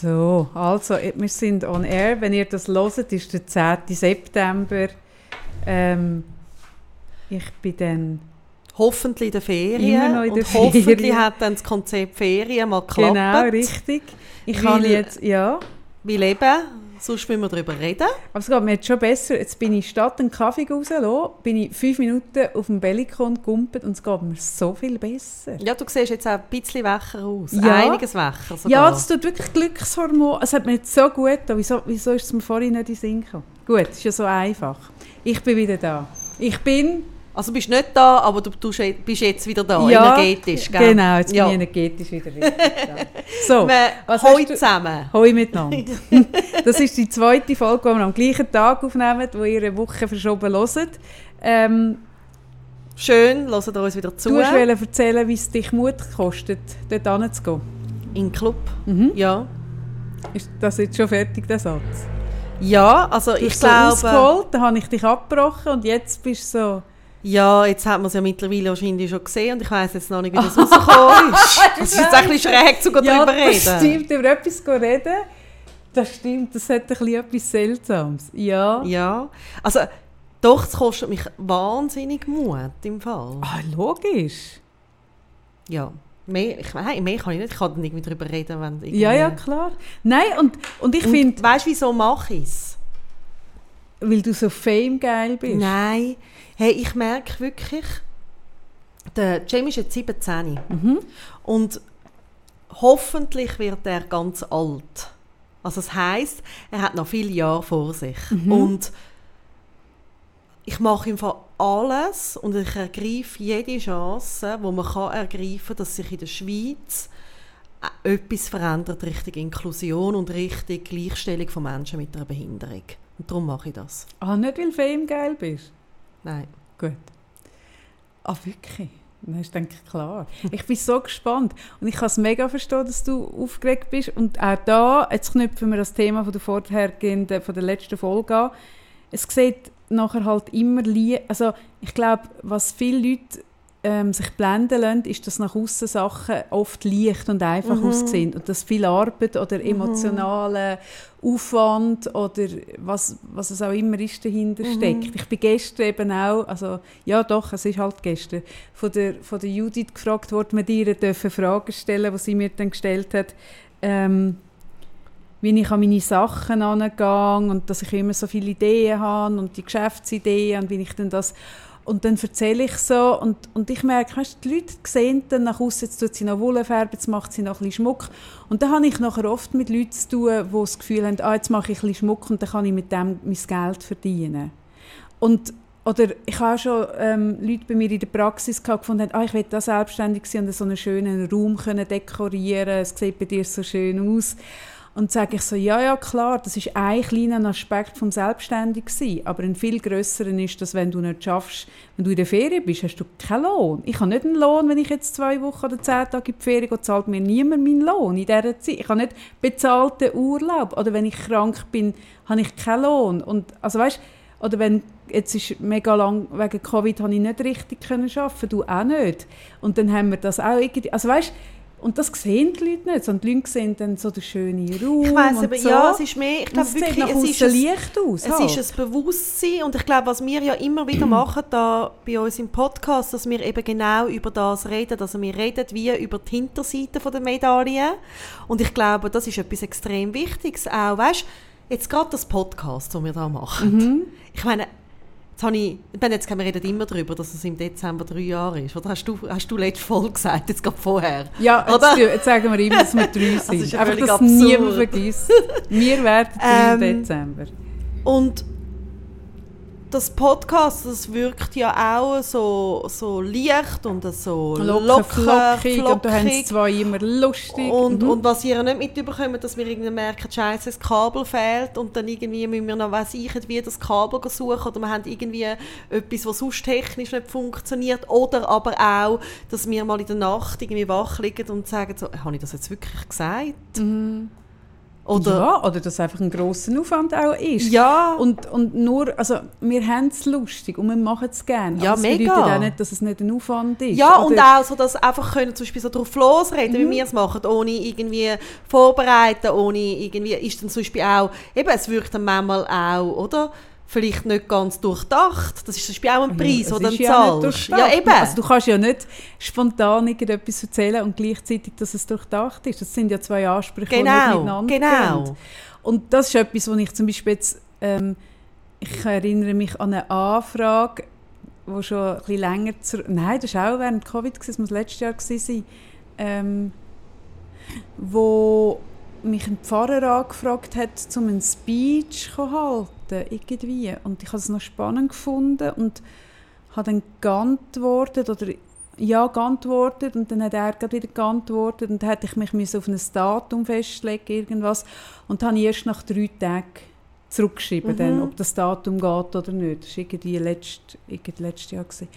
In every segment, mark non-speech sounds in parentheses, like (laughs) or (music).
So, also, wir sind on air. Wenn ihr das hört, ist der 10. September. Ähm, ich bin dann hoffentlich in der Ferien. Immer noch in der und (laughs) hoffentlich Ferien. hat dann das Konzept Ferien mal geklappt. genau richtig. Ich kann jetzt, ja. Wie leben, sonst müssen wir darüber reden. Aber es geht mir jetzt schon besser. Jetzt bin ich statt einen Kaffee rausgelassen, bin ich fünf Minuten auf dem Bellikon gegumpelt und es geht mir so viel besser. Ja, du siehst jetzt auch ein bisschen wacher aus. Ja. Einiges wacher sogar. Ja, das tut wirklich Glückshormon. Es hat mir jetzt so gut getan. Wieso, wieso ist es mir vorhin nicht in den Sinn gekommen? Gut, ist ja so einfach. Ich bin wieder da. Ich bin... also du bist nicht da, aber du, du bist jetzt wieder da, ja, energetisch. Gell? Genau, jetzt ja. bin ich energetisch wieder da. So, was Hoi du- zusammen. Hoi miteinander. (laughs) das ist die zweite Folge, die wir am gleichen Tag aufnehmen, wo ihr eine Woche verschoben hört. Ähm, Schön, hört uns wieder zu. du wolltest erzählen, wie es dich Mut kostet, dort hinzugehen. In den Club. Mhm. Ja. Ist das jetzt schon fertig, der Satz? Ja, also Du ich hast so glaube... ausgeholt, dann habe ich dich abgebrochen und jetzt bist du so... Ja, jetzt hat man es ja mittlerweile wahrscheinlich schon gesehen und ich weiß jetzt noch nicht, wie das (laughs) rausgekommen ist. Das ist jetzt ein bisschen schräg, zu darüber das reden. stimmt, über etwas zu reden. Das stimmt, das hat ein bisschen etwas Seltsames. Ja. Ja, also doch, es kostet mich wahnsinnig Mut im Fall. Ah, logisch. Ja, mehr, ich, nein, mehr kann ich nicht, ich kann dann irgendwie darüber reden, wenn irgendwie... Ja, ja, klar. Nein, und, und ich finde, weißt du, wieso mache ich es? Weil du so fame-geil bist. Nein, hey, ich merke wirklich, der Jamie ist jetzt 17 Mhm. und hoffentlich wird er ganz alt. Also das heißt, er hat noch viele Jahre vor sich Mhm. und ich mache ihm alles und ich ergreife jede Chance, wo man kann ergreifen, dass sich in der Schweiz äh, etwas verändert Richtung Inklusion und Richtung Gleichstellung von Menschen mit einer Behinderung. Und darum mache ich das. Ah, nicht weil du fame-geil bist. Nein. Gut. Ah, wirklich? Das ist, denke ich, klar. Ich bin so gespannt. Und ich kann es mega verstehen, dass du aufgeregt bist. Und auch da, jetzt knüpfen wir das Thema von der vorhergehenden, von der letzten Folge an. Es sieht nachher halt immer Also, ich glaube, was viele Leute ähm, sich blenden lassen, ist, dass nach außen Sachen oft leicht und einfach Mhm. aussehen. Und dass viel Arbeit oder emotionaler Aufwand oder was, was es auch immer ist, dahinter Mhm. steckt. Ich bin gestern eben auch, also ja doch, es ist halt gestern, von der, von der Judith gefragt worden, wir ihr dürfen Fragen stellen, die sie mir dann gestellt hat, ähm, wie ich an meine Sachen angehe und dass ich immer so viele Ideen habe und die Geschäftsideen und wie ich dann das und dann erzähle ich so und, und ich merke, weißt, die Leute sehen dann nach außen, jetzt tut sie noch Wolle färben, jetzt macht sie noch ein bisschen Schmuck und dann habe ich nachher oft mit Leuten zu tun, die das Gefühl haben, ah, jetzt mache ich ein bisschen Schmuck und dann kann ich mit dem mein Geld verdienen. Und oder ich habe schon ähm, Leute bei mir in der Praxis gehabt, gefunden ah, ich will da selbstständig sein und so einen schönen Raum können dekorieren es sieht bei dir so schön aus. Und sage ich so, ja, ja, klar, das ist ein kleiner Aspekt vom Selbstständigsein, aber ein viel grösseren ist, dass wenn du nicht schaffst, wenn du in der Ferien bist, hast du keinen Lohn. Ich habe nicht einen Lohn, wenn ich jetzt zwei Wochen oder zehn Tage in die Ferien gehe, zahlt mir niemand meinen Lohn in dieser Zeit. Ich habe nicht bezahlten Urlaub. Oder wenn ich krank bin, habe ich keinen Lohn. Und, also weißt, oder wenn, jetzt ist mega lang, wegen Covid habe ich nicht richtig können du auch nicht. Und dann haben wir das auch irgendwie, also weißt, und das sehen die Leute nicht, sondern die Leute sehen dann so den schönen Raum Ich weiss und aber, so. ja, es ist mehr, ich Und glaube wirklich, es ist, ein, leicht aus. es halt. ist ein Bewusstsein und ich glaube, was wir ja immer wieder (clears throat) machen da bei uns im Podcast, dass wir eben genau über das reden, also wir reden wie über die Hinterseite von der Medaille und ich glaube, das ist etwas extrem Wichtiges auch, weißt, jetzt gerade das Podcast, das wir da machen. Mhm. Ich meine, Jetzt, habe ich, ich meine, jetzt wir reden immer darüber, dass es im Dezember drei Jahre ist. Oder hast du, hast du letzte Folge gesagt, jetzt gerade vorher? Ja, jetzt, jetzt sagen wir immer, dass wir drei (laughs) sind. ist ja Einfach, dass absurd. niemand vergisst. Wir werden drei im Ähm, Dezember. Und das Podcast, das wirkt ja auch so, so leicht und so Locker, locker, flockig, und du hast flockig. zwei immer lustig. Und, Mhm. und was ihr nicht mitbekommt, dass wir irgendwie merken, scheiße, das Kabel fehlt und dann irgendwie müssen wir noch, weiss ich, wie das Kabel suchen oder wir haben irgendwie etwas, was sonst technisch nicht funktioniert oder aber auch, dass wir mal in der Nacht irgendwie wach liegen und sagen so, habe ich das jetzt wirklich gesagt? Mhm. Oder, ja, oder dass es einfach ein grosser Aufwand auch ist. ja, Und, und nur, also wir haben es lustig und wir machen es gerne. Ja, aber mega. bedeutet auch nicht, dass es nicht ein Aufwand ist. Ja, und Oder- auch so, dass einfach können zum Beispiel so drauf losreden, Mhm. wie wir es machen, ohne irgendwie vorbereiten, ohne irgendwie, ist dann zum Beispiel auch, eben, es wirkt dann manchmal auch, oder? Vielleicht nicht ganz durchdacht. Das ist zum Beispiel auch ein Preis, Ja, den du ja nicht zahlst. Ja, eben. Also du kannst ja nicht spontan irgendetwas erzählen und gleichzeitig, dass es durchdacht ist. Das sind ja zwei Ansprüche, die genau, miteinander genau. gehen. Und das ist etwas, was ich zum Beispiel jetzt, ähm, ich erinnere mich an eine Anfrage, die schon ein bisschen länger zurück, nein, das war auch während Covid, das muss letztes Jahr sein, ähm, wo mich ein Pfarrer angefragt hat, um einen Speech zu halten, irgendwie. Und ich habe es noch spannend gefunden und habe dann geantwortet, oder ja, geantwortet und dann hat er gerade wieder geantwortet und dann hätte ich mich müssen auf ein Datum festlegen, irgendwas. Und dann habe ich erst nach drei Tagen zurückgeschrieben, Mhm. dann, ob das Datum geht oder nicht. Das war irgendwie letzt, irgendwie letztes Jahr. Gewesen.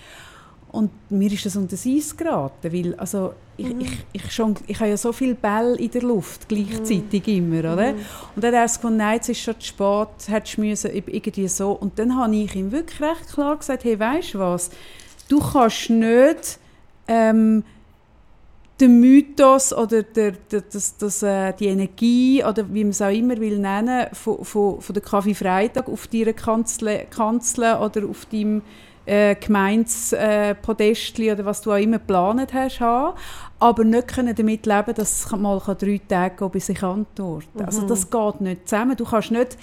Und mir ist das unter das Eis geraten, weil also ich, Mhm. ich, ich, schon, ich habe ja so viele Bälle in der Luft gleichzeitig Mhm. immer, oder? Und dann hat er nein, jetzt ist schon zu spät, hättest du müssen, irgendwie so. Und dann habe ich ihm wirklich recht klar gesagt, hey, weißt du was, du kannst nicht ähm, den Mythos oder der, der, das, das, äh, die Energie oder wie man es auch immer will nennen, von, von, von der Kaffee Freitag auf deiner Kanzel, Kanzel oder auf deinem äh, Gemeindepodestli oder was du auch immer geplant hast, haben, aber nicht können damit leben, dass es mal drei Tage gehen, bis ich antworte. Also das geht nicht zusammen. Du kannst nicht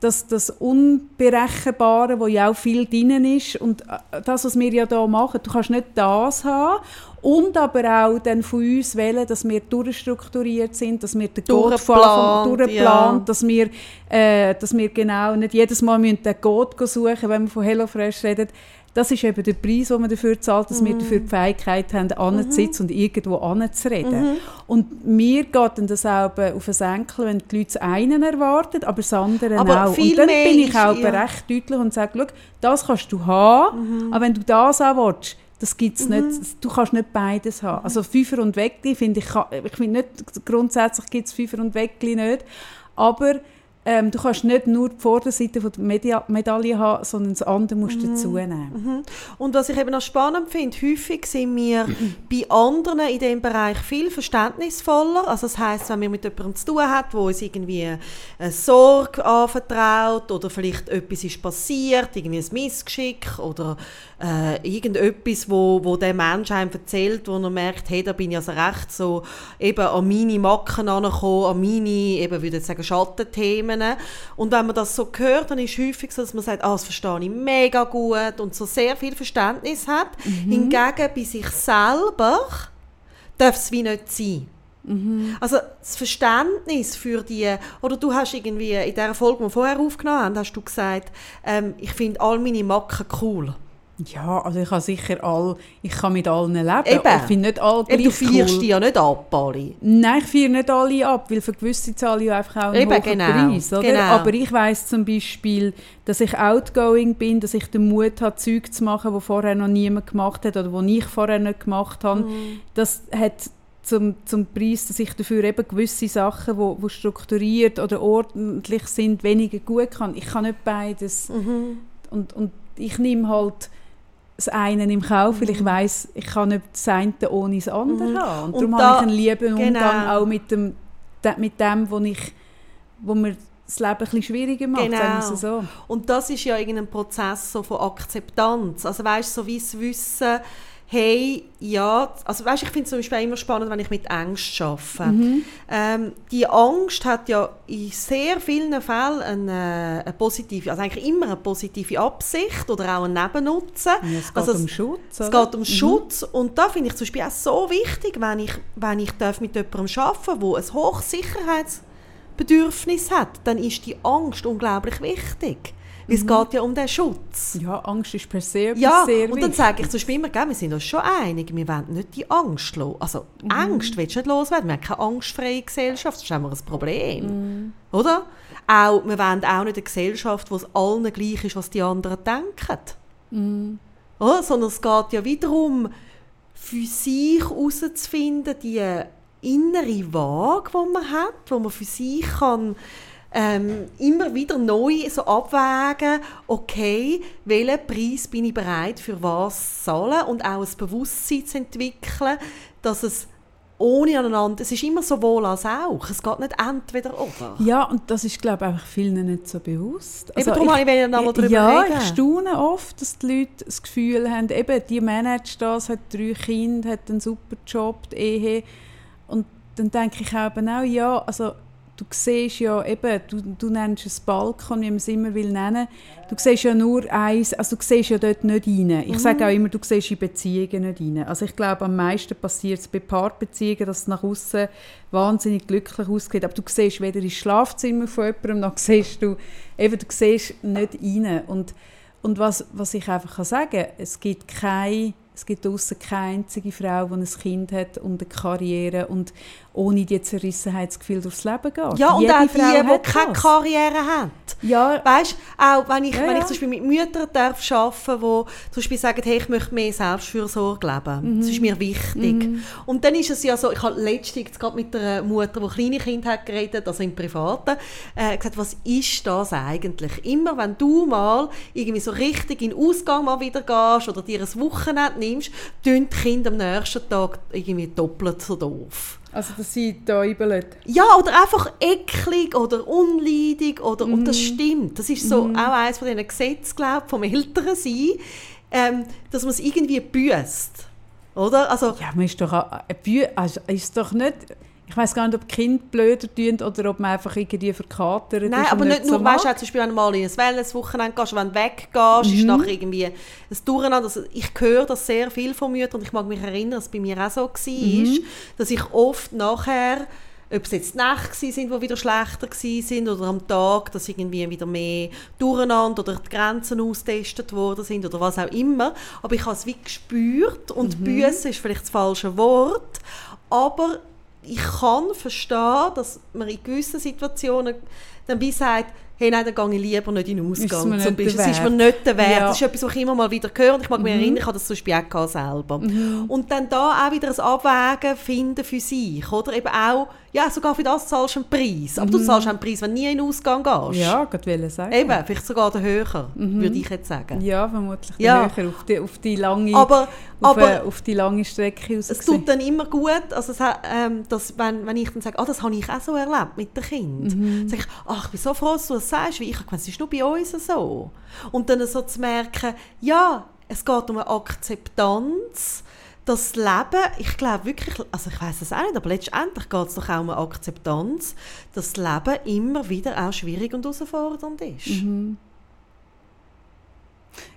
das, das Unberechenbare, wo ja auch viel drin ist und äh, das, was wir ja da machen, du kannst nicht das haben und aber auch dann von uns wählen, dass wir durchstrukturiert sind, dass wir den Durchgeplant, durchgeplant, ja. dass wir, äh, dass wir genau nicht jedes Mal müssen den Code suchen wenn wir von HelloFresh reden. Das ist eben der Preis, den man dafür zahlt, dass wir dafür die Fähigkeit haben, anzusitzen und irgendwo anzureden. Und mir geht dann das auch auf den Senkel, wenn die Leute das einen erwarten, aber das andere Aber auch. Und dann bin ich auch ja. recht deutlich und sage, schau, das kannst du haben, aber wenn du das auch willst, das gibt's nicht, du kannst nicht beides haben. Also Fünfer und Weckli finde ich, ich finde nicht, grundsätzlich gibt es Fünfer und Weckli nicht, aber ähm, du kannst nicht nur die Vorderseite von der Media Medaille haben, sondern das andere musst du dazu nehmen. Und was ich eben noch spannend finde, häufig sind wir (clears throat) bei anderen in diesem Bereich viel verständnisvoller. Also das heißt, wenn wir mit jemandem zu tun haben, wo uns irgendwie eine Sorge anvertraut oder vielleicht etwas ist passiert, irgendwie ein Missgeschick oder äh, irgendetwas, wo, wo der Mensch einem erzählt, wo er merkt, hey, da bin ich also recht so eben an meine Macken angekommen, an meine, eben würde ich sagen, Schattenthemen. Und wenn man das so hört, dann ist es häufig so, dass man sagt, ah, das verstehe ich mega gut und so sehr viel Verständnis hat. Hingegen bei sich selber darf es wie nicht sein. Also das Verständnis für die, oder du hast irgendwie in der Folge, die wir vorher aufgenommen haben, hast du gesagt, ähm, ich finde all meine Macken cool. Ja, also ich kann sicher all, ich kann mit allen leben. Eben. Ich finde nicht alle Eben, du gleich feierst cool. die ja nicht ab, alle. Nein, ich feiere nicht alle ab, weil für gewisse zahle ich einfach auch einen Eben, genau, Preis. Oder? genau. Aber ich weiss zum Beispiel, dass ich outgoing bin, dass ich den Mut habe, Zeug zu machen, die vorher noch niemand gemacht hat oder die ich vorher nicht gemacht habe. Mhm. Das hat zum, zum Preis, dass ich dafür eben gewisse Sachen, wo, wo strukturiert oder ordentlich sind, weniger gut kann. Ich kann nicht beides. Mhm. Und, und ich nehme halt das eine im Kauf, weil ich weiß, ich kann nicht das eine ohne das andere Mhm. haben. Und, Und darum da- habe ich einen lieben Umgang genau. auch mit dem, de, mit dem, wo ich, wo mir das Leben ein bisschen schwieriger macht, Genau. so. Und das ist ja irgendein Prozess so von Akzeptanz. Also weißt so wie das Wissen, hey, ja, also weißt, ich finde es zum Beispiel immer spannend, wenn ich mit Angst arbeite. Mhm. Ähm, die Angst hat ja in sehr vielen Fällen eine, eine positive, also eigentlich immer eine positive Absicht oder auch einen Nebennutzen. Ja, es geht Also um Schutz. Es oder? geht um Schutz und da finde ich zum Beispiel auch so wichtig, wenn ich, wenn ich darf mit jemandem arbeiten der ein Hochsicherheitsbedürfnis hat, dann ist die Angst unglaublich wichtig. Weil es geht ja um den Schutz. Ja, Angst ist per se etwas Ja, sehr und dann sage ich zum Beispiel immer, gell, wir sind uns schon einig, wir wollen nicht die Angst los. Also Mhm. Angst willst du nicht loswerden. Wir haben keine angstfreie Gesellschaft, das ist immer ein Problem. Mhm. Oder? Auch, wir wollen auch nicht eine Gesellschaft, wo es allen gleich ist, was die anderen denken. Mhm. Oder? Sondern es geht ja wiederum, für sich herauszufinden, die innere Waage, die man hat, wo man für sich kann ähm, immer wieder neu so abwägen, okay, welchen Preis bin ich bereit für was zu zahlen und auch ein Bewusstsein zu entwickeln, dass es ohne aneinander, es ist immer sowohl als auch, es geht nicht entweder oder. Ja, und das ist, glaube ich, einfach vielen nicht so bewusst. Also eben darum ich, ich noch mal darüber ja, reden. ich staune oft, dass die Leute das Gefühl haben, eben, die managt das, hat drei Kinder, hat einen super Job, die Ehe, und dann denke ich auch, ja, also du siehst ja eben, du, du nennst es Balkon, wie man es immer will nennen, du siehst ja nur eins, also du siehst ja dort nicht rein. Ich mhm. sage auch immer, du siehst in Beziehungen nicht rein. Also ich glaube, am meisten passiert es bei Paarbeziehungen, dass es nach außen wahnsinnig glücklich ausgeht, aber du siehst weder ins Schlafzimmer von jemandem, noch siehst du, eben, du siehst nicht rein. Und, und was, was ich einfach kann sagen kann, es gibt keine es gibt außer keine einzige Frau, die ein Kind hat und eine Karriere und ohne die Zerrissenheitsgefühl durchs Leben geht. Ja, und Jede auch die, die keine Karriere hat. Ja. Weißt auch wenn ich, ja, wenn ich zum Beispiel mit Müttern darf arbeiten darf, die zum Beispiel sagen, hey, ich möchte mehr Selbstfürsorge leben. Mhm. Das ist mir wichtig. Mhm. Und dann ist es ja so, ich habe letztens gerade mit einer Mutter, die kleine Kinder hat geredet, also im Privaten, äh, gesagt, was ist das eigentlich? Immer wenn du mal irgendwie so richtig in den Ausgang mal wieder gehst oder dir ein Wochenende nimmst, tun die Kinder am nächsten Tag irgendwie doppelt so doof. Also, dass sie täubeln? Ja, oder einfach eklig oder unleidig. Oder, mm. Und das mhm. stimmt. Das ist so mm. auch eines von diesen Gesetzen, glaube vom Älteren sein, ähm, dass man es irgendwie büßt. Oder? Also, ja, man ist doch, auch, also ist doch nicht ich weiß gar nicht, ob Kinder blöder tun oder ob man einfach irgendwie verkatert Nein, aber nicht, nur, so weißt du, zum Beispiel, wenn du mal in ein Wellness-Wochenende gehst, wenn du weggehst, mhm. ist nachher irgendwie ein Durcheinander. Also ich höre das sehr viel von Müttern und ich mag mich erinnern, dass es bei mir auch so war, mhm. dass ich oft nachher ob es jetzt Nächte sind, die wieder schlechter sind oder am Tag, dass irgendwie wieder mehr Durcheinander oder die Grenzen austestet worden sind oder was auch immer. Aber ich habe es wie gespürt und mhm. Büsse ist vielleicht das falsche Wort, aber ich kann verstehen, dass man in gewissen Situationen dann wie sagt, hey, nein, dann gehe ich lieber nicht in den Ausgang. Ist zum Beispiel. Das ist mir nicht der Wert. Ja. Das ist etwas, was ich immer mal wieder höre. Ich mag mich mhm. erinnern, ich habe das zum Beispiel auch selber. Mhm. Und dann da auch wieder ein Abwägen finden für sich. Oder eben auch, ja, sogar für das zahlst du einen Preis. Aber mhm. du zahlst einen Preis, wenn du nie in den Ausgang gehst. Ja, Gott will sagen. Eben, vielleicht sogar der höher, mhm. würde ich jetzt sagen. Ja, vermutlich ja. höher, auf die, auf die lange, aber, auf, aber, eine, auf die lange Strecke raus. Es tut dann immer gut, also es, ähm, dass, wenn, wenn ich dann sage, ah, das habe ich auch so erlebt mit dem Kind. Mhm. sage ich, ach, ich bin so froh, dass du das sagst, weil ich es ist nur bei uns so. Und dann so zu merken, ja, es geht um eine Akzeptanz, das Leben, ich glaube wirklich, also ich weiß es auch nicht, aber letztendlich geht es doch auch um eine Akzeptanz, dass das Leben immer wieder auch schwierig und herausfordernd ist. Mhm.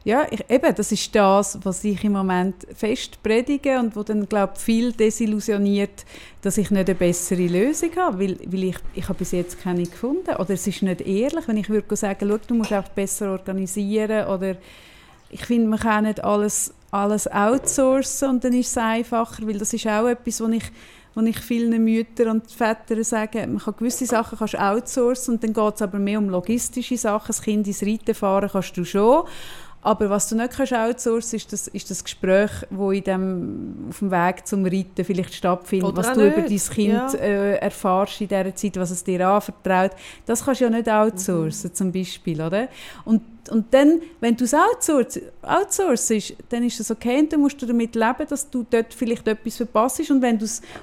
Ja, ich, eben, das ist das, was ich im Moment fest predige und wo dann, glaube viel desillusioniert, dass ich nicht eine bessere Lösung habe, weil, weil ich, ich habe bis jetzt keine gefunden. Oder es ist nicht ehrlich, wenn ich würde sagen, schau, du musst auch besser organisieren oder ich finde, man kann nicht alles alles outsourcen und dann ist es einfacher, weil das ist auch etwas, was ich, was ich vielen Müttern und Vätern sage, man kann gewisse Sachen kannst outsourcen und dann geht es aber mehr um logistische Sachen, das Kind ins Reiten fahren kannst du schon, aber was du nicht kannst outsourcen ist das, ist das Gespräch, wo in dem, auf dem Weg zum Reiten vielleicht stattfindet, Oder was du nicht. über dein Kind ja. äh, erfährst in dieser Zeit, was es dir anvertraut. Das kannst du ja nicht outsourcen, mhm. zum Beispiel, oder? Und, und dann, wenn du es outsourcest, outsourcest, dann ist das okay und dann musst du damit leben, dass du dort vielleicht etwas verpasst und wenn,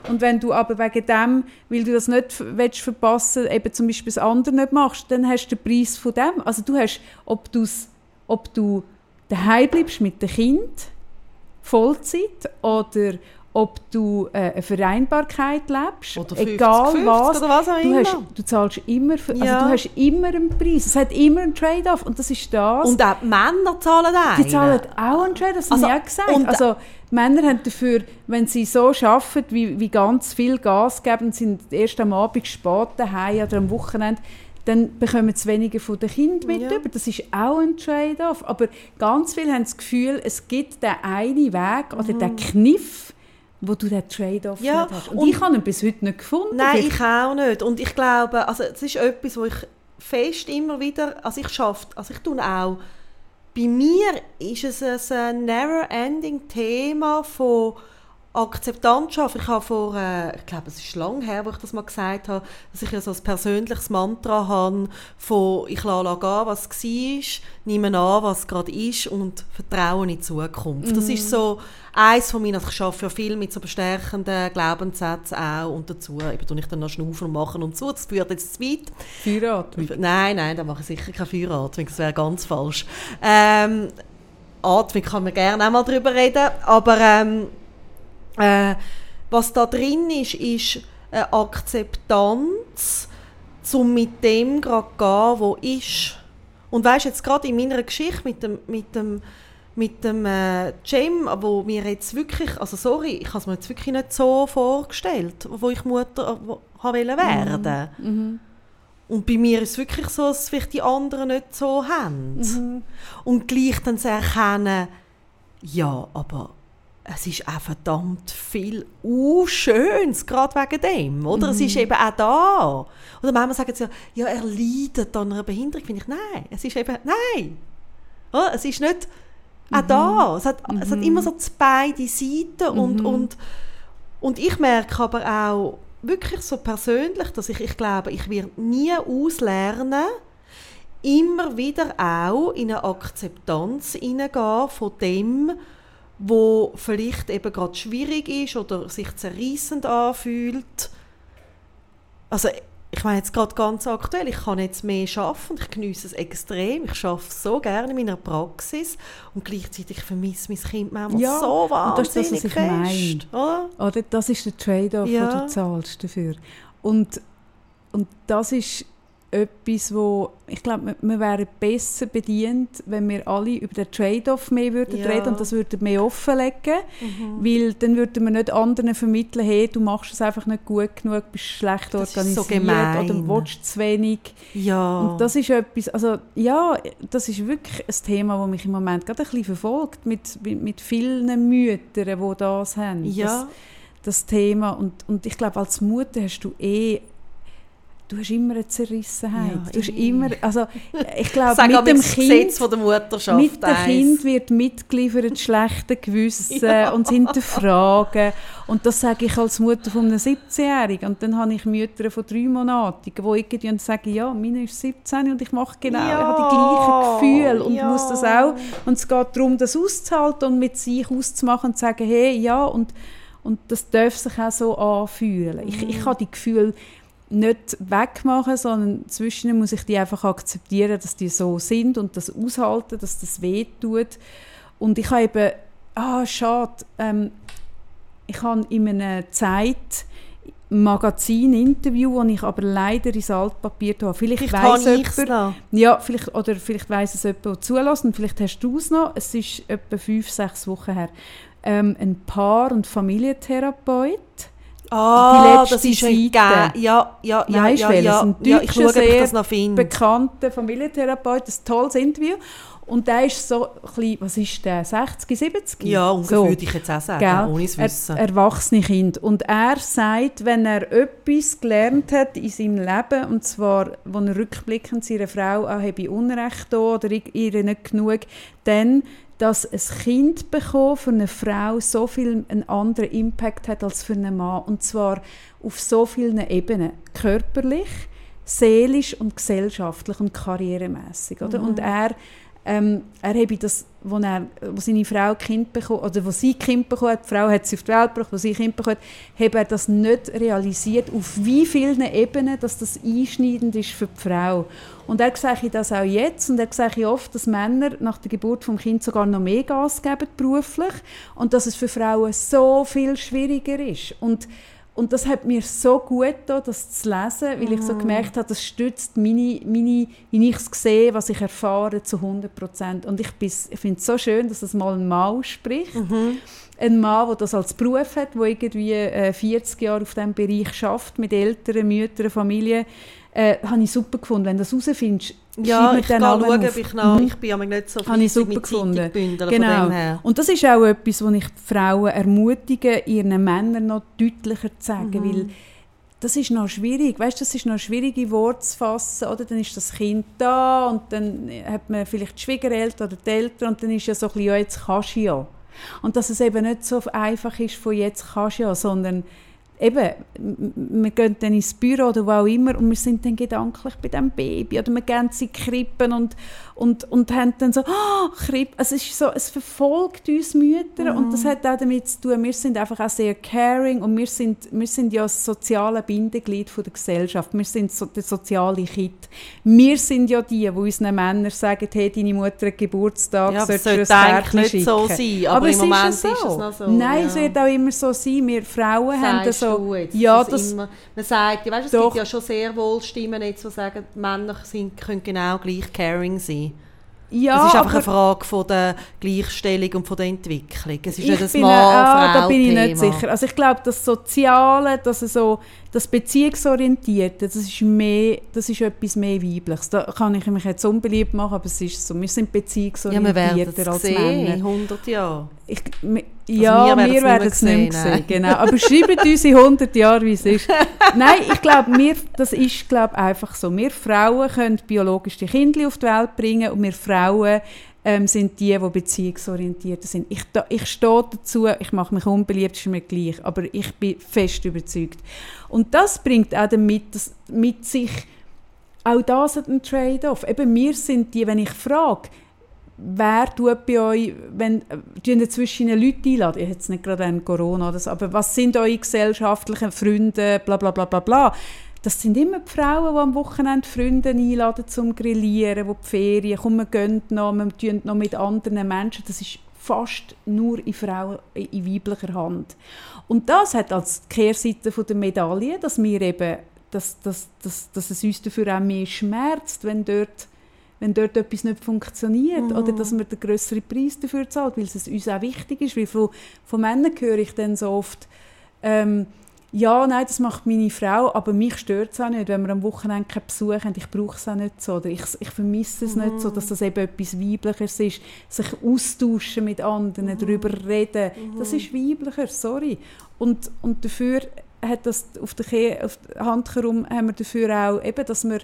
und wenn du aber wegen dem, weil du das nicht willst verpassen eben zum Beispiel das andere nicht machst, dann hast du den Preis von dem. Also du hast, ob du es ob du daheim bleibst mit dem Kind, Vollzeit, oder ob du äh, eine Vereinbarkeit lebst, oder 50, egal 50 was, was auch du, hast, du zahlst immer, für, also ja. also du hast immer einen Preis, es hat immer einen Trade-off und das ist das. Und auch die Männer zahlen einen. Die zahlen auch einen Trade-off, das also, habe ich auch gesagt. also Männer haben dafür, wenn sie so arbeiten, wie, wie ganz viel Gas geben, sind erst am Abend spät daheim oder am Wochenende, dann bekommen sie weniger von den Kindern mit ja. Das ist auch ein Trade-off. Aber ganz viele haben das Gefühl, es gibt den einen Weg oder mhm. den Kniff, wo du den Trade-off ja. hast. Und, und, ich habe ihn bis heute nicht gefunden. Nein, ich auch nicht. Und ich glaube, also es ist etwas, wo ich fest immer wieder, also ich schaffe, also ich tue auch, bei mir ist es ein never-ending Thema von Akzeptanz schaffen. Ich habe vor, äh, ich glaube, es ist lang her, wo ich das mal gesagt habe, dass ich ja so ein persönliches Mantra habe von ich lasse gehen, was war, nehme an, was gerade ist und vertraue in die Zukunft. Mhm. Das ist so eins von meinen, also ich arbeite ja viel mit so bestärkenden Glaubenssätzen auch und dazu eben tue ich dann noch schnaufen und machen und so. Das führt jetzt zu weit. Feueratmung? Nein, nein, da mache ich sicher keine Feueratmung, das wäre ganz falsch. Ähm, Atmung kann man gerne auch mal drüber reden, aber ähm, äh, was da drin ist, ist eine Akzeptanz, um mit dem gerade zu gehen, wo ist. Und weißt jetzt gerade in meiner Geschichte mit dem, mit dem, mit dem äh, Cem, wo mir jetzt wirklich, also sorry, ich habe es mir jetzt wirklich nicht so vorgestellt, wo ich Mutter wo, habe werden mhm. mhm. Und bei mir ist es wirklich so, dass vielleicht die anderen nicht so haben. Mhm. Und gleich dann zu erkennen, ja, aber es ist auch verdammt viel uh, Schönes, gerade wegen dem, oder? Mhm. Es ist mhm. eben auch da. Oder manchmal sagen sie, ja, er leidet an einer Behinderung. Finde ich, nein, es ist eben, nein. Oh, es ist nicht mhm. auch da. Es hat, mhm. es hat mhm. immer so beide Seiten und, mhm. und, und ich merke aber auch wirklich so persönlich, dass ich, ich glaube, ich werde nie auslernen, immer wieder auch in eine Akzeptanz hineingehen von dem, wo vielleicht eben gerade schwierig ist oder sich zerrissend anfühlt. Also ich meine jetzt gerade ganz aktuell, ich kann jetzt mehr arbeiten und ich genieße es extrem. Ich arbeite so gerne in meiner Praxis und gleichzeitig vermisse mein Kind manchmal ja, so wahnsinnig das ist das, was ich meine. Oder? oder? das ist der Trade-off, ja. den du zahlst dafür. Und, und das ist etwas, wo ich glaube, wir, wären besser bedient, wenn wir alle über den Trade-off mehr würden ja. reden und das würden mehr offenlegen, mhm. weil dann würden wir nicht anderen vermitteln, hey, du machst es einfach nicht gut genug, bist schlecht das organisiert so oder willst zu wenig. Ja. Und das ist etwas, also ja, das ist wirklich ein Thema, das mich im Moment gerade ein bisschen verfolgt, mit, mit, mit vielen Müttern, die das haben. Ja. Das, das Thema und, und ich glaube, als Mutter hast du eh du hast immer eine Zerrissenheit. Ja, du hast immer, also ich glaube, mit dem Kind, von der Mutterschaft mit dem Kind wird mitgeliefert schlechte Gewissen (laughs) ja. und hinterfragen. Und das sage ich als Mutter von einem 17-Jährigen. Und dann habe ich Mütter von drei Monaten, die irgendwie sagen, ja, meine ist 17 und ich mache genau, ja. ich habe die gleichen Gefühle und muss das auch. Und es geht darum, das auszuhalten und mit sich auszumachen und zu sagen, hey, ja, und und das darf sich auch so anfühlen. Ich, ich habe die Gefühle nicht wegmachen, sondern zwischen muss ich die einfach akzeptieren, dass die so sind und das aushalten, dass das weh tut. Und ich habe eben, ah, schade, ähm, ich habe in einem Zeit Magazin-Interview, das ich aber leider ins Altpapier habe. Vielleicht, vielleicht weiss jemand, ja, vielleicht, oder vielleicht weiss es jemand, der zulässt, und vielleicht hast du es noch. Es ist etwa fünf, sechs Wochen her. Ähm, ein Paar- und Familientherapeut Ah, das ist ein Ja, ja, ja, weißt, ja, ja, ein ja, ich schaue, ob ich das noch finde. bekannter Familientherapeut, ein tolles Interview. Und der ist so ein bisschen, was ist der, 60, 70? Ja, ungefähr so. würde ich jetzt auch sagen, Gell? ohne es wissen. Er, erwachsene Kind. Und er sagt, wenn er etwas gelernt hat in seinem Leben, und zwar, als er rückblickend seiner Frau auch habe Unrecht da oder ihr nicht genug, dann dass ein Kind bekommen für eine Frau so viel einen anderen Impact hat als für einen Mann. Und zwar auf so vielen Ebenen. Körperlich, seelisch und gesellschaftlich und karrieremäßig oder? Mhm. und er ähm, er habe das, wo, er, wo seine Frau Kind bekommen, oder wo sie Kind bekommen hat, die Frau hat sie auf die Welt gebracht, wo sie Kind bekommen hat, habe er das nicht realisiert, auf wie vielen Ebenen dass das einschneidend ist für die Frau. Und er sage das auch jetzt, und er sage oft, dass Männer nach der Geburt vom Kind sogar noch mehr Gas geben beruflich und dass es für Frauen so viel schwieriger ist. Und und das hat mir so gut getan, das zu lesen, weil ich so mhm. gemerkt habe, das stützt meine, meine wie ich es sehe, was ich erfahre, zu 100 Prozent. Und ich, ich finde es so schön, dass das mal ein Mann spricht. Mhm. Ein Mann, der das als Beruf hat, der irgendwie äh, 40 Jahre auf diesem Bereich schafft, mit Eltern, Müttern, Familie. Äh, habe ich super gefunden. Wenn du das herausfindest, ja, ich kann schauen, ob ich noch, ich bin aber nicht so viel super mit gefunden. Genau. Und das ist auch etwas, was ich Frauen ermutige, ihren Männern noch deutlicher zu sagen, mhm. weil das ist noch schwierig, weißt, das ist noch schwierige Worte zu fassen, oder? Dann ist das Kind da und dann hat man vielleicht die Schwiegereltern oder die Eltern und dann ist ja so ein bisschen, ja, jetzt kannst du ja. Und dass es eben nicht so einfach ist von jetzt kannst du ja, sondern eben, wir gehen dann ins Büro oder wo auch immer und wir sind dann gedanklich bei dem Baby oder wir gehen sie krippen und, und, und haben dann so, oh, Krippen, es ist so, es verfolgt uns Mütter mhm. und das hat auch damit zu tun, wir sind einfach auch sehr caring und wir sind, wir sind ja das soziale Bindeglied von der Gesellschaft, wir sind so der soziale Kit. Wir sind ja die, die unseren Männern sagen, hey, deine Mutter hat Geburtstag, ja, sollst du ein Kärtchen schicken. so sein, aber, aber im Moment ist, so. ist, es noch so. Nein, ja. es wird auch immer so sein, wir Frauen haben das so jetzt, ja, das, immer, man sagt, ja, weißt, es doch. gibt ja schon sehr wohl Stimmen, jetzt, die sagen, Männer sind, können genau gleich caring sein. Ja, es ist einfach eine Frage von der Gleichstellung und von der Entwicklung. Es ist nicht ein Mann, ah, Da bin ich nicht sicher. Also ich glaube, das Soziale, das, so, das Beziehungsorientierte, das ist, mehr, das ist etwas mehr Weibliches. Da kann ich mich jetzt unbeliebt machen, aber es ist so. Wir sind beziehungsorientierter ja, wir als sehen, Männer. in 100 Jahren. Ich, ja, wir werden, wir werden es nicht mehr sehen. Genau. Aber schreibt uns in 100 Jahren, wie es ist. (laughs) Nein, ich glaube, das ist glaub, einfach so. Wir Frauen können biologisch die Kinder auf die Welt bringen und wir Frauen ähm, sind die, die beziehungsorientiert sind. Ich, da, ich stehe dazu, ich mache mich unbeliebt, ist mir gleich, aber ich bin fest überzeugt. Und das bringt auch damit, dass, mit sich, auch das hat einen Trade-off. Eben wir sind die, wenn ich frage, wer tut bei euch, wenn äh, zwischen Leute einladen, jetzt nicht gerade an Corona, oder aber was sind eure gesellschaftlichen Freunde, bla bla bla bla bla. Das sind immer die Frauen, die am Wochenende Freunde einladen zum Grillieren, die die Ferien, kommen, wir gehen noch, wir tun noch mit anderen Menschen. Das ist fast nur in, Frauen, in weiblicher Hand. Und das hat als Kehrseite der Medaille, dass wir eben, dass, dass, dass, dass es uns dafür auch mehr schmerzt, wenn dort wenn dort etwas nicht funktioniert mhm. oder dass man den größeren Preis dafür zahlt, weil es uns auch wichtig ist. Weil von, von Männern höre ich dann so oft, ähm, ja, nein, das macht meine Frau, aber mich stört es auch nicht, wenn wir am Wochenende keinen Besuch haben. Ich brauche es auch nicht so. Oder ich, ich vermisse es mhm. nicht so, dass das eben etwas Weibliches ist. Sich austauschen mit anderen, mhm. darüber reden, mhm. das ist weiblicher, sorry. Und, und dafür hat das auf der, auf der Hand herum haben wir dafür auch eben, dass wir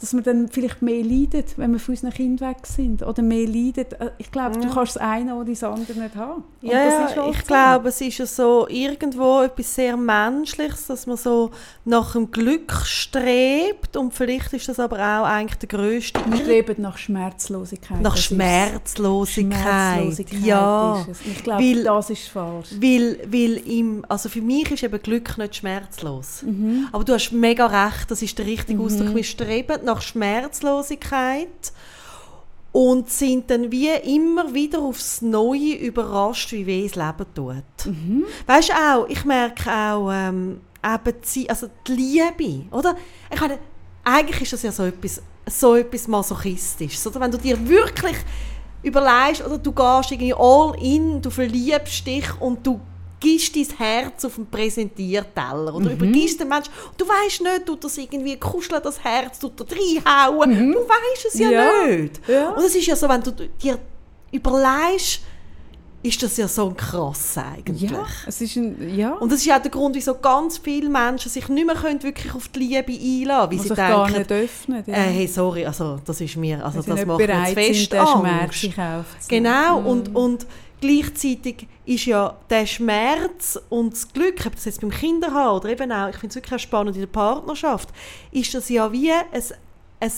dass man dann vielleicht mehr leidet, wenn wir von unseren Kindern weg sind. Oder mehr leidet. Äh, ich glaube, ja. du kannst das eine oder das andere nicht haben. Und ja, halt ich so. glaube, es ist ja so irgendwo etwas sehr Menschliches, dass man so nach dem Glück strebt. Und vielleicht ist das aber auch eigentlich der grösste... Wir streben nach Schmerzlosigkeit. Nach Schmerzlosigkeit. Schmerzlosigkeit ja. Ich glaube, das ist falsch. Weil, weil im, also für mich ist eben Glück nicht schmerzlos. Mhm. Aber du hast mega recht, das ist der richtige mhm. Ausdruck. Wir streben nach Schmerzlosigkeit und sind dann wie immer wieder aufs Neue überrascht, wie weh das Leben tut. Mhm. Weißt du auch, ich merke auch, ähm, eben die, also die Liebe, oder? Ich meine, eigentlich ist das ja so etwas, so etwas Masochistisches, oder? Wenn du dir wirklich überlegst, oder du gehst irgendwie all in, du verliebst dich und du gibst dein Herz auf den Präsentierteller oder mhm. übergibst den Menschen. Du weißt nicht, tut das irgendwie kuscheln, das Herz, tut er reinhauen. Mhm. Du weißt es ja, ja. nicht. Ja. Und es ist ja so, wenn du dir überlegst, ist das ja so ein krass eigentlich. Ja, es ist ein, ja. Und das ist auch der Grund, wieso ganz viele Menschen sich nicht mehr können wirklich auf die Liebe einlassen können. Weil sie denken, gar nicht öffnen. Ja. Äh, hey, sorry, also das ist mir, also das macht mir jetzt fest Angst. Schmerz genau, mhm. und, und Gleichzeitig ist ja der Schmerz und das Glück, ob das jetzt beim Kinderhaben oder eben auch, ich finde es wirklich auch spannend in der Partnerschaft, ist das ja wie ein, ein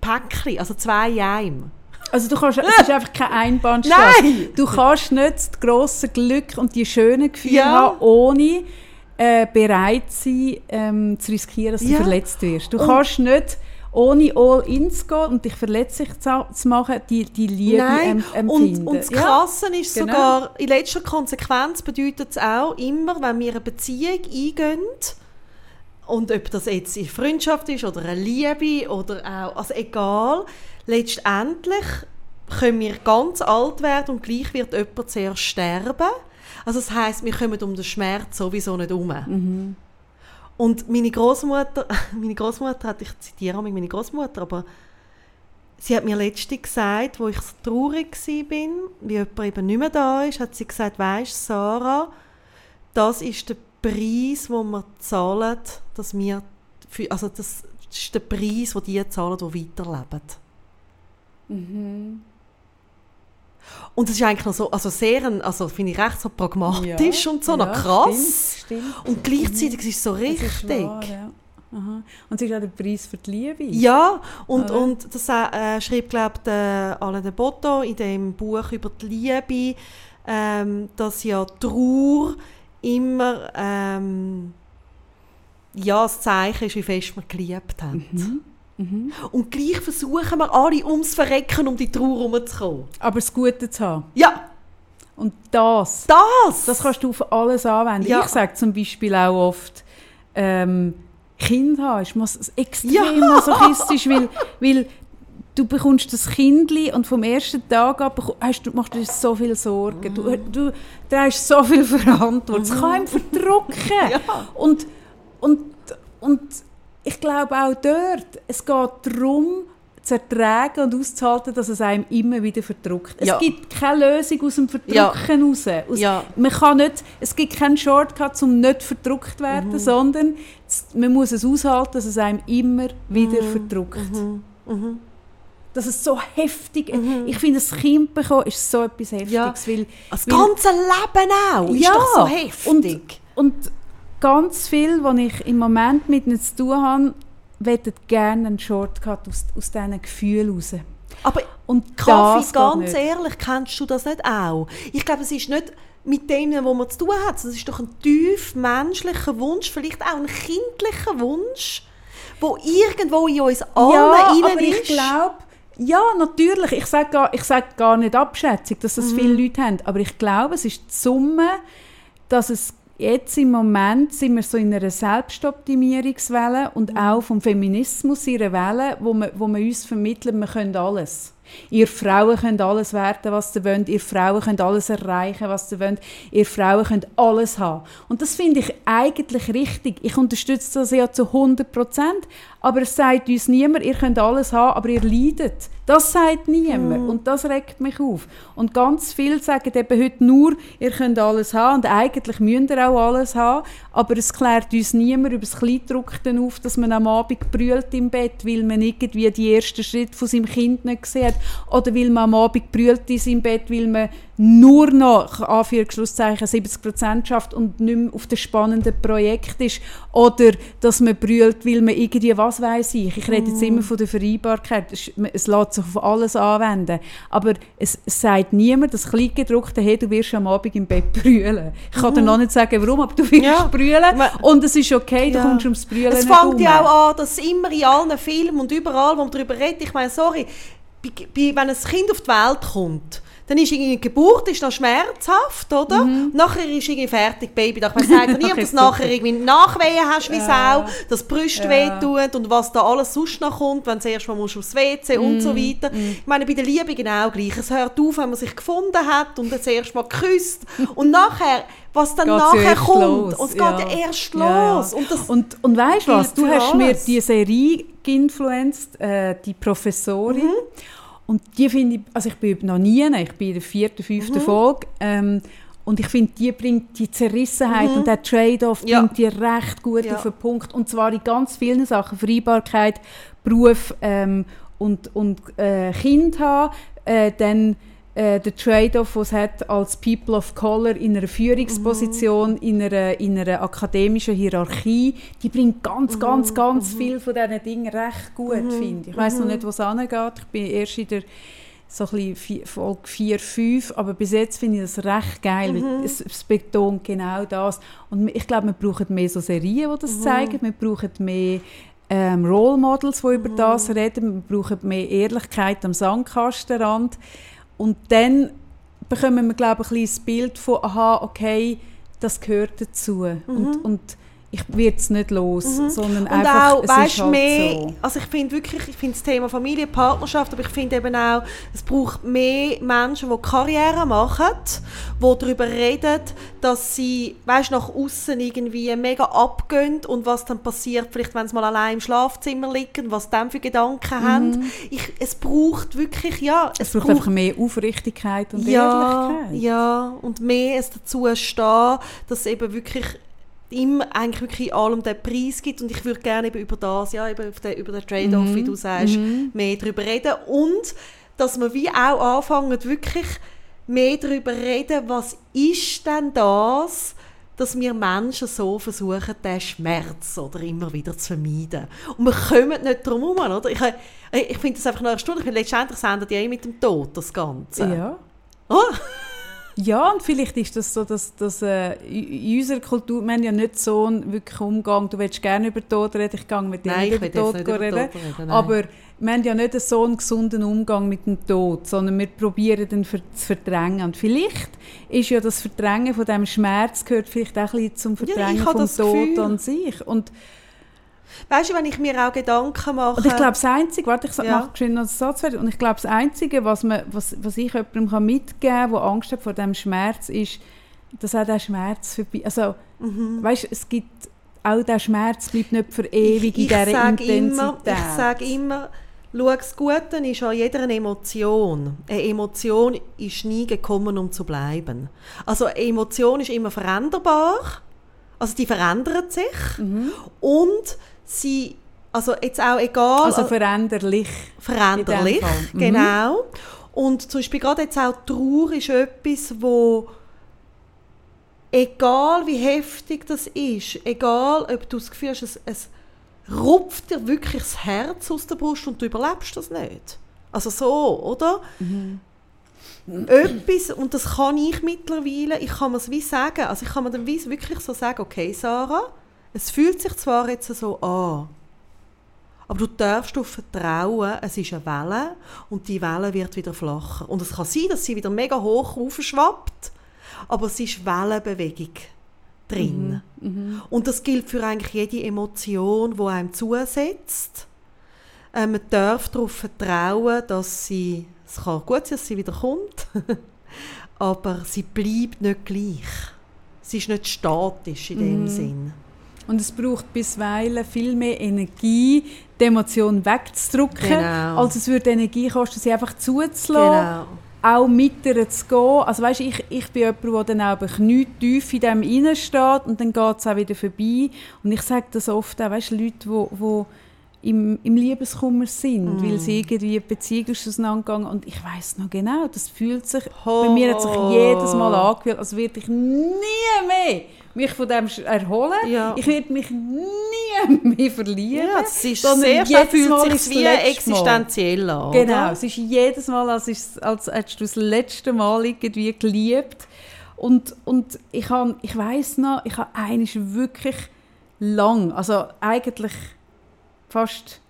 Päckchen, also zwei in Also du kannst, es ist einfach kein Einbahnstraße. Nein! Du kannst nicht das grosse Glück und die schönen Gefühle ja. haben, ohne äh, bereit sein, ähm, zu riskieren, dass du ja. verletzt wirst. Du und kannst nicht ohne All-In zu gehen und dich verletzlich zu machen, die, die Liebe Nein. empfinden. Und, und das Krasse ja, ist genau. sogar, in letzter Konsequenz bedeutet es auch immer, wenn wir eine Beziehung eingehen, und ob das jetzt eine Freundschaft ist oder eine Liebe oder auch, also egal, letztendlich können wir ganz alt werden und gleich wird jemand zuerst sterben. Also das heißt, wir kommen um den Schmerz sowieso nicht herum. Mhm. Und meine Großmutter, (laughs) meine Großmutter hat, ich zitiere meine Großmutter, aber sie hat mir letztens gesagt, wo ich so traurig war, wie jemand eben nicht mehr da ist, hat sie gesagt, weißt Sarah, das ist der Preis, den wir zahlen, dass wir, für, also das ist der Preis, den die zahlen, die weiterleben. Mhm. Und das ist eigentlich noch so, also sehr, ein- also finde ich recht so pragmatisch und so, noch ja, krass. Stimmt, stimmt. Und gleichzeitig ist es so Es richtig. wahr, ja. Und es ist auch der Preis für die Liebe. Ja, und, Oder? und das äh, schreibt, glaube ich, Alain de Botto in dem Buch über die Liebe, ähm, dass ja Trauer immer ähm, ja, das Zeichen ist, wie fest man geliebt hat. Mhm. Mhm. Und gleich versuchen wir alle ums Verrecken, um die Trauer herumzukommen. Aber das Gute zu haben. Ja, Und das, das! das kannst du auf alles anwenden. Ja. Ich sage zum Beispiel auch oft, ähm, Kind haben ist mas- extrem Ja. masochistisch, weil, weil du bekommst das Kindli und vom ersten Tag an hast du, machst du dir so viel Sorgen. Du, du trägst so viel (laughs) Verantwortung. Es kann ihm verdrücken. Mhm. (laughs) Ja. Und, und, und ich glaube auch dort, es geht darum, zu ertragen und auszuhalten, dass es einem immer wieder verdrückt. Es Ja. gibt keine Lösung aus dem Verdrücken raus. Aus, Ja. man kann nicht, es gibt keinen Shortcut, um nicht verdrückt zu werden, Mhm. sondern man muss es aushalten, dass es einem immer wieder Mhm. verdrückt. Dass es so heftig Ich finde, das Kind bekommen ist so etwas Heftiges, Ja. weil Das weil- ganze Leben auch ist Ja, doch so heftig. Und ganz viel, was ich im Moment mit ihnen zu tun habe, wollen gerne einen Shortcut aus, aus diesen Gefühlen raus. Aber Und Kaffee, ganz ehrlich, kennst du das nicht auch? Ich glaube, es ist nicht mit denen, wo man zu tun hat, sondern es ist doch ein tief menschlicher Wunsch, vielleicht auch ein kindlicher Wunsch, wo irgendwo in uns allen ja, innen aber ich ist. glaube, ja, natürlich. Ich sage gar, ich sag gar nicht abschätzig, dass das Mhm. viele Leute haben. Aber ich glaube, es ist die Summe, dass es jetzt im Moment sind wir so in einer Selbstoptimierungswelle und Mhm. auch vom Feminismus in einer Welle, wo man, wo man uns vermittelt, wir können alles. Ihr Frauen könnt alles werden, was ihr wollt. Ihr Frauen könnt alles erreichen, was ihr wollt. Ihr Frauen könnt alles haben. Und das finde ich eigentlich richtig. Ich unterstütze das ja zu 100 Prozent. Aber es sagt uns niemand, ihr könnt alles haben, aber ihr leidet. Das sagt niemand. Und das regt mich auf. Und ganz viele sagen eben heute nur, ihr könnt alles haben. Und eigentlich müsst ihr auch alles haben. Aber es klärt uns niemand über das Kleidruckten auf, dass man am Abend brüllt im Bett, weil man irgendwie die ersten Schritte von seinem Kind nicht gesehen hat. Oder weil man am Abend brüllt in seinem Bett, weil man nur noch, Anführungsschlusszeichen, 70% schafft und nicht mehr auf dem spannenden Projekt ist. Oder dass man brüllt, weil man irgendwie, was weiß ich, ich rede jetzt immer von der Vereinbarkeit, es, lässt sich auf alles anwenden. Aber es, sagt niemand, das Kleingedruckte, hey, du wirst am Abend im Bett brüllen. Ich kann dir noch nicht sagen, warum, aber du wirst Ja. brüllen und es ist okay, du Ja. kommst ums Brüllen Es fängt ja auch an, dass immer in allen Filmen und überall, wo man darüber redet, ich meine, sorry, wenn ein Kind auf die Welt kommt, dann ist irgendwie Geburt ist noch schmerzhaft, oder? Nachher ist irgendwie fertig, Baby. Ich meine, sagt (laughs) dass ist du nachher irgendwie Nachwehen hast wie Ja. Sau, dass die Brüste Ja. wehtun und was da alles sonst noch kommt, wenn du erst mal musst aufs WC und so weiter. Ich meine, bei der Liebe genau gleich. Es hört auf, wenn man sich gefunden hat und das erste Mal geküsst und nachher, was dann Geht's nachher kommt. los. Und es geht Ja. ja erst los. Und das, Und, und weißt du was? Du hast mir alles. die Serie geinfluenced, äh, die Professorin. Mhm. Und die finde ich, also ich bin noch nie, ich bin in der vierten, fünften Mhm. Folge. Ähm, und ich finde, die bringt die Zerrissenheit und der Trade-off Mhm. Ja. bringt die recht gut Ja. auf den Punkt. Und zwar in ganz vielen Sachen. Vereinbarkeit, Beruf ähm, und, und äh, Kind haben. Äh, dann äh, der Trade-off, was es hat als People of Color in einer Führungsposition, in, einer, in einer akademischen Hierarchie, die bringt ganz, ganz, ganz viel von diesen Dingen recht gut, finde ich. Ich weiß noch nicht, wo es angeht. Ich bin erst in der so ein bisschen Folge 4, 5, aber bis jetzt finde ich das recht geil, weil es, es betont genau das. Und ich glaube, wir brauchen mehr so Serien, die das zeigen, wir brauchen mehr ähm, Role Models, die über das reden, wir brauchen mehr Ehrlichkeit am Sandkastenrand und dann bekommen wir, glaube ich, ein kleines Bild von, aha, okay, das gehört dazu. Und, und ich werde es nicht los, sondern Und einfach, auch, es weißt ist halt mehr, so. also ich finde wirklich, ich finde das Thema Familie, Partnerschaft, aber ich finde eben auch, es braucht mehr Menschen, die Karriere machen, die darüber reden, dass sie, weißt nach außen irgendwie mega abgehen und was dann passiert, vielleicht wenn sie mal allein im Schlafzimmer liegen, was dann für Gedanken haben. Ich, es braucht wirklich, ja, Mhm. Es braucht einfach mehr Aufrichtigkeit und ja, Ehrlichkeit. ja, und mehr es dazu stehen, dass es eben wirklich immer eigentlich wirklich allem den Preis gibt und ich würde gerne eben über das, ja, eben den, über den Trade-off, Mhm. wie du sagst, mehr darüber reden und dass wir wie auch anfangen, wirklich mehr darüber reden, was ist denn das, dass wir Menschen so versuchen, den Schmerz oder immer wieder zu vermeiden. Und wir kommen nicht drum herum, oder? Ich, ich finde das einfach noch eine Stunde. Letztendlich sendet ja eh mit dem Tod das Ganze. Ja. Oh. Ja, und vielleicht ist das so, dass, dass äh, in unserer Kultur, wir haben ja nicht so einen wirklichen Umgang, du willst gerne über Tod reden, ich gehe mit dir nein, nicht über Tod reden, über reden aber wir haben ja nicht so einen gesunden Umgang mit dem Tod, sondern wir probieren den zu verdrängen. Und vielleicht ist ja das Verdrängen von dem Schmerz gehört vielleicht auch ein bisschen zum Verdrängen ja, vom Tod Gefühl. an sich. Und Weißt du, wenn ich mir auch Gedanken mache... Und ich glaube, das Einzige, warte, ich ja. mache schnell noch einen Satz fertig, und ich glaube, das Einzige, was, man, was, was ich jemandem mitgeben kann, der Angst hat vor diesem Schmerz, ist, dass auch der Schmerz vorbei... Also, mhm. weißt du, es gibt... Auch der Schmerz bleibt nicht für ewig ich, in dieser Intensität. Immer, ich sage immer, schau, das Gute ist an jeder Emotion. Eine Emotion ist nie gekommen, um zu bleiben. Also eine Emotion ist immer veränderbar, also die verändert sich mhm. und sie, also jetzt auch egal... Also veränderlich. Veränderlich, mhm. genau. Und zum Beispiel gerade jetzt auch Trauer ist etwas, wo egal wie heftig das ist, egal ob du das Gefühl hast, es, es rupft dir wirklich das Herz aus der Brust und du überlebst das nicht. Also so, oder? Mhm. Etwas, und das kann ich mittlerweile, ich kann mir es wie sagen, also ich kann mir dann wirklich so sagen, okay Sarah, es fühlt sich zwar jetzt so an, aber du darfst darauf vertrauen, es ist eine Welle und die Welle wird wieder flacher. Und es kann sein, dass sie wieder mega hoch aufschwappt, aber es ist Wellenbewegung drin. Mhm. Mhm. Und das gilt für eigentlich jede Emotion, die einem zusetzt. Äh, man darf darauf vertrauen, dass sie, es kann gut sein, dass sie wieder kommt, (laughs) aber sie bleibt nicht gleich. Sie ist nicht statisch in dem mhm. Sinn. Und es braucht bisweilen viel mehr Energie, die Emotion wegzudrücken, genau. als es würde Energie kosten, sie einfach zuzulassen. Genau. Auch mit ihr zu gehen. Also weißt, ich, ich bin jemand, der dann auch nicht tief in dem reinsteht und dann geht es auch wieder vorbei. Und ich sage das oft auch, weißt, Leute, die, die im, im Liebeskummer sind, mm. weil sie irgendwie eine Beziehung ist auseinandergegangen und ich weiß noch genau, das fühlt sich, oh. bei mir hat sich jedes Mal angefühlt, als würde ich nie mehr mich von dem erholen. Ja. Ich werde mich nie (laughs) mehr verlieren. Ja, es ist sehr schnell fühlt sich wie existenziell an. Genau, es ist jedes Mal, als, ist, als hättest du das letzte Mal irgendwie geliebt. Und, und ich, habe, ich weiss noch, ich habe eigentlich wirklich lang, also eigentlich fast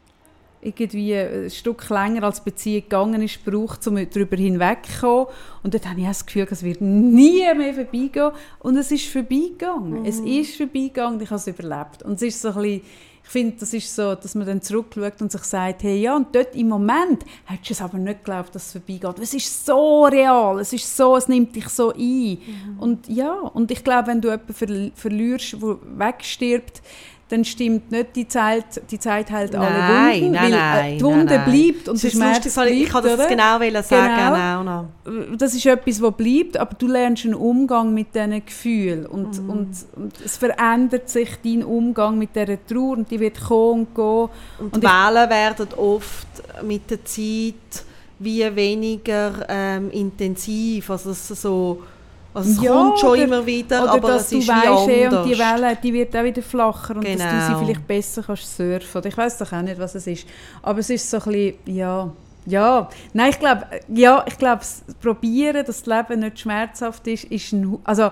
irgendwie ein Stück länger als Beziehung gegangen ist, braucht, um darüber hinwegzukommen. Und dort habe ich das Gefühl, es wird nie mehr vorbeigehen. Und es ist vorbeigegangen. Mhm. Es ist vorbeigegangen ich habe es überlebt. Und es ist so ein bisschen, ich finde, das ist so, dass man dann zurückschaut und sich sagt, hey, ja, und dort im Moment hättest du es aber nicht geglaubt, dass es vorbeigeht. Es ist so real, es ist so, es nimmt dich so ein. Mhm. Und ja, und ich glaube, wenn du jemanden verlierst, der wegstirbt, dann stimmt nicht die Zeit, die Zeit hält alle Wunden, nein, weil nein, die Wunde nein, bleibt und der Schmerz lustig, bleibt. Ich kann das oder? genau sagen. Genau. genau das ist etwas, was bleibt, aber du lernst einen Umgang mit diesen Gefühlen und, mhm. und, und, es verändert sich dein Umgang mit dieser Trauer und die wird kommen und gehen. Und, und Wellen werden oft mit der Zeit wie weniger ähm, intensiv, also so also es ja, kommt schon oder, immer wieder, oder aber dass es ist du weißt, wie und die Welle, die wird auch wieder flacher und genau. dass du sie genau. vielleicht besser kannst surfen. Oder ich weiß doch auch nicht, was es ist. Aber es ist so ein bisschen, ja, ja. Nein, ich glaube, ja, ich glaube, probieren, dass das Leben nicht schmerzhaft ist, ist ein, also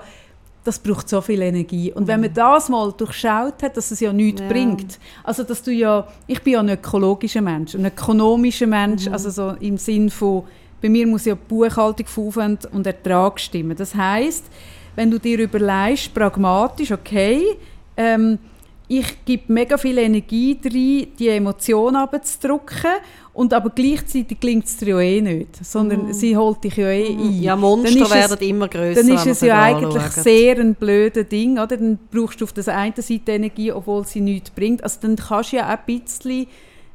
das braucht so viel Energie. Und wenn man mhm. das mal durchschaut hat, dass es ja nichts ja. bringt, also dass du ja, ich bin ja ein ökologischer Mensch, ein ökonomischer Mensch, mhm. also so im Sinn von bei mir muss ja die Buchhaltung von Aufwand und Ertrag stimmen. Das heißt, wenn du dir überlegst, pragmatisch, okay, ähm, ich gebe mega viel Energie rein, die Emotionen abzudrücken und aber gleichzeitig klingt es dir ja eh nicht, sondern mm. sie holt dich ja eh mm. ein. Ja, Monster werden es, immer größer. Dann ist es ja eigentlich anschauen. sehr ein blödes Ding, oder? Dann brauchst du auf der einen Seite Energie, obwohl sie nichts bringt. Also dann kannst du ja auch ein bisschen